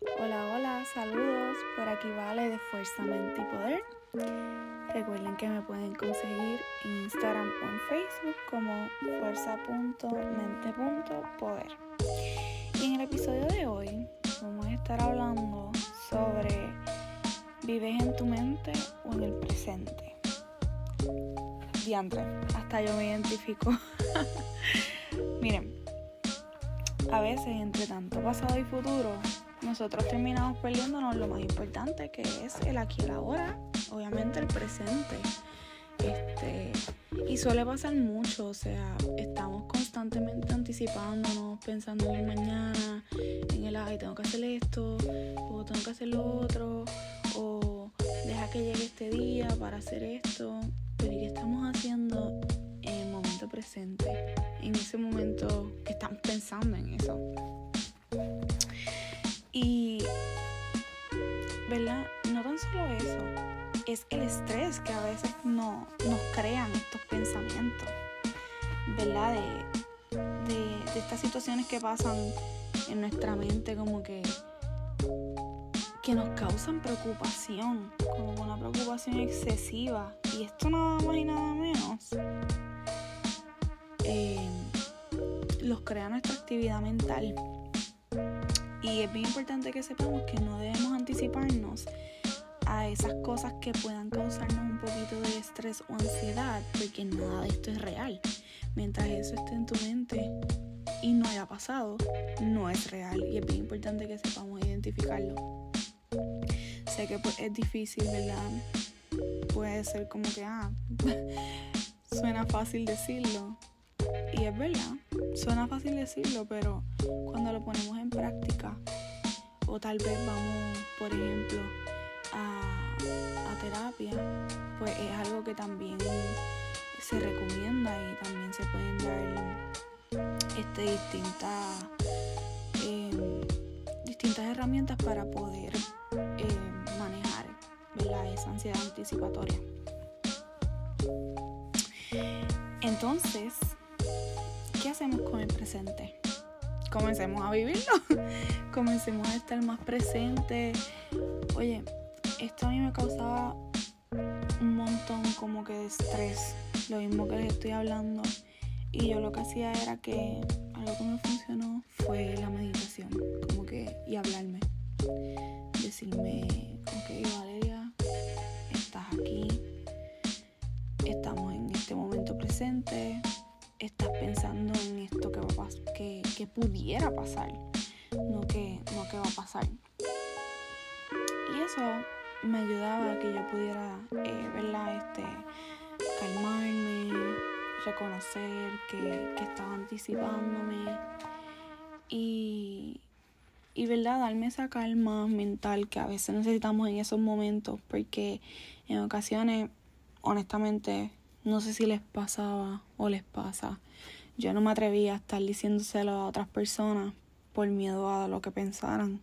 Hola, hola, saludos. Por aquí Vale de Fuerza, Mente y Poder. Recuerden que me pueden conseguir en Instagram o en Facebook como fuerza.mente.poder. Y en el episodio de hoy vamos a estar hablando sobre ¿vives en tu mente o en el presente? Diantre, hasta yo me identifico. Miren, a veces entre tanto pasado y futuro, nosotros terminamos perdiéndonos lo más importante que es el aquí y el ahora, obviamente el presente. Este, y suele pasar mucho, o sea, estamos constantemente anticipándonos, pensando en el mañana, en el ay, tengo que hacer esto, o tengo que hacer lo otro, o deja que llegue este día para hacer esto. Pero ¿y qué estamos haciendo en el momento presente? En ese momento que estamos pensando en eso. Solo eso, es el estrés que a veces no, nos crean estos pensamientos, ¿verdad? De, de, de estas situaciones que pasan en nuestra mente como que que nos causan preocupación, como una preocupación excesiva. Y esto nada más y nada menos eh, los crea nuestra actividad mental. Y es bien importante que sepamos que no debemos anticiparnos a esas cosas que puedan causarnos un poquito de estrés o ansiedad, porque nada de esto es real. Mientras eso esté en tu mente y no haya pasado, no es real. Y es bien importante que sepamos identificarlo sé que pues, es difícil, ¿verdad? Puede ser como que, ah, suena fácil decirlo. Y es verdad, suena fácil decirlo, pero cuando lo ponemos en práctica, o tal vez vamos, por ejemplo, a, terapia, pues es algo que también se recomienda y también se pueden dar este, distintas, eh, distintas herramientas para poder eh, esa ansiedad anticipatoria. Entonces, ¿qué hacemos con el presente? Comencemos a vivirlo, comencemos a estar más presentes. Oye, esto a mí me causaba un montón como que de estrés, lo mismo que les estoy hablando. Y yo lo que hacía era que algo que me funcionó fue la meditación, como que, y hablarme. Decirme, ok, Valeria, aquí, estamos en este momento presente, estás pensando en esto que, va a que, que pudiera pasar, no que, no que va a pasar. Y eso me ayudaba a que yo pudiera, eh, Este, calmarme, reconocer que, que estaba anticipándome y, y verdad, darme esa calma mental que a veces necesitamos en esos momentos, porque en ocasiones, honestamente, no sé si les pasaba o les pasa. Yo no me atrevía a estar diciéndoselo a otras personas por miedo a lo que pensaran.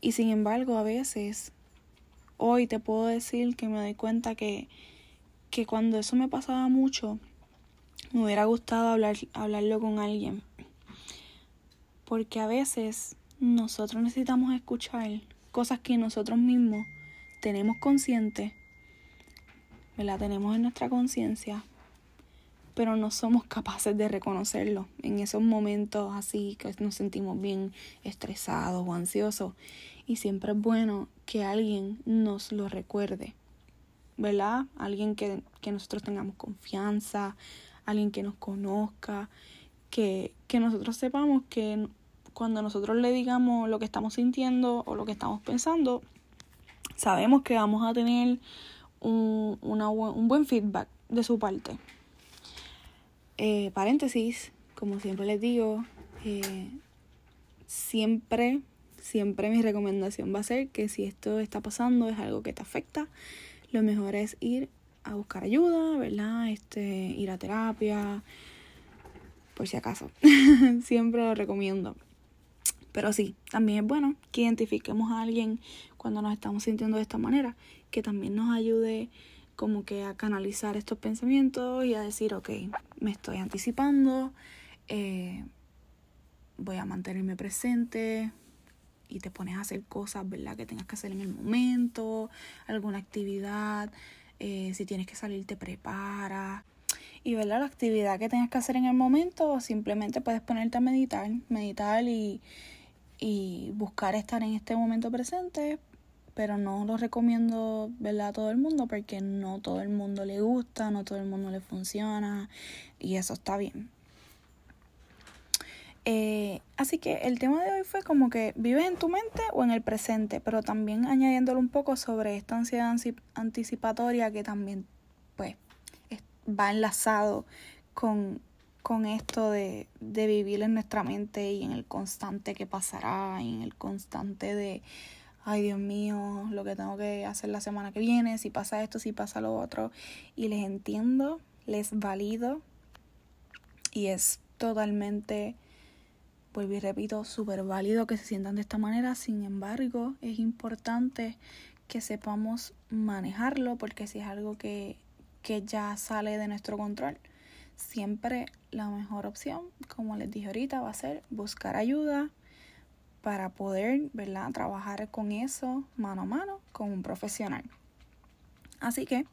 Y sin embargo, a veces, hoy te puedo decir que me doy cuenta que, que cuando eso me pasaba mucho, me hubiera gustado hablar, hablarlo con alguien. Porque a veces nosotros necesitamos escuchar cosas que nosotros mismos tenemos conscientes la tenemos en nuestra conciencia, pero no somos capaces de reconocerlo en esos momentos así que nos sentimos bien estresados o ansiosos. Y siempre es bueno que alguien nos lo recuerde, ¿verdad? Alguien que, que nosotros tengamos confianza, alguien que nos conozca, que, que nosotros sepamos que cuando nosotros le digamos lo que estamos sintiendo o lo que estamos pensando, sabemos que vamos a tener un, un buen feedback de su parte. Eh, paréntesis, como siempre les digo, eh, siempre, siempre mi recomendación va a ser que si esto está pasando, es algo que te afecta, lo mejor es ir a buscar ayuda, ¿verdad? Este, ir a terapia, por si acaso. siempre lo recomiendo. Pero sí, también es bueno que identifiquemos a alguien cuando nos estamos sintiendo de esta manera que también nos ayude como que a canalizar estos pensamientos y a decir, ok, me estoy anticipando, eh, voy a mantenerme presente, y te pones a hacer cosas, ¿verdad? Que tengas que hacer en el momento, alguna actividad, eh, si tienes que salir te preparas. Y, ¿verdad? La actividad que tengas que hacer en el momento, simplemente puedes ponerte a meditar, meditar y, y buscar estar en este momento presente, pero no lo recomiendo, ¿verdad? A todo el mundo porque no todo el mundo le gusta, no todo el mundo le funciona y eso está bien. Eh, así que el tema de hoy fue como que vives en tu mente o en el presente, pero también añadiéndole un poco sobre esta ansiedad anticipatoria que también pues va enlazado con, con esto de, de vivir en nuestra mente y en el constante que pasará, y en el constante de, ay Dios mío, lo que tengo que hacer la semana que viene, si pasa esto, si pasa lo otro. Y les entiendo, les valido y es totalmente vuelvo y repito, súper válido que se sientan de esta manera. Sin embargo, es importante que sepamos manejarlo porque si es algo que, que ya sale de nuestro control, siempre la mejor opción, como les dije ahorita, va a ser buscar ayuda para poder ¿verdad? trabajar con eso mano a mano con un profesional. Así que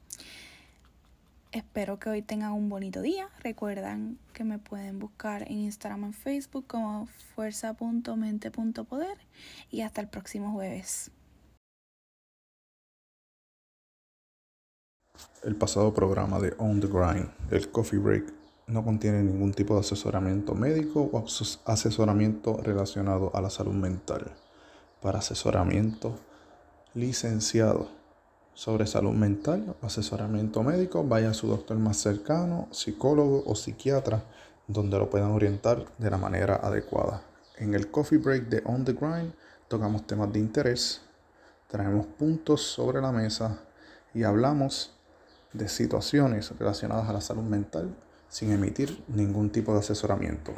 Espero que hoy tengan un bonito día. Recuerdan que me pueden buscar en Instagram en Facebook como fuerza.mente.poder y hasta el próximo jueves. El pasado programa de On the Grind, el Coffee Break, no contiene ningún tipo de asesoramiento médico o asesoramiento relacionado a la salud mental. Para asesoramiento licenciado sobre salud mental asesoramiento médico, vaya a su doctor más cercano, psicólogo o psiquiatra, donde lo puedan orientar de la manera adecuada. En el coffee break de On the Grind tocamos temas de interés, traemos puntos sobre la mesa y hablamos de situaciones relacionadas a la salud mental sin emitir ningún tipo de asesoramiento.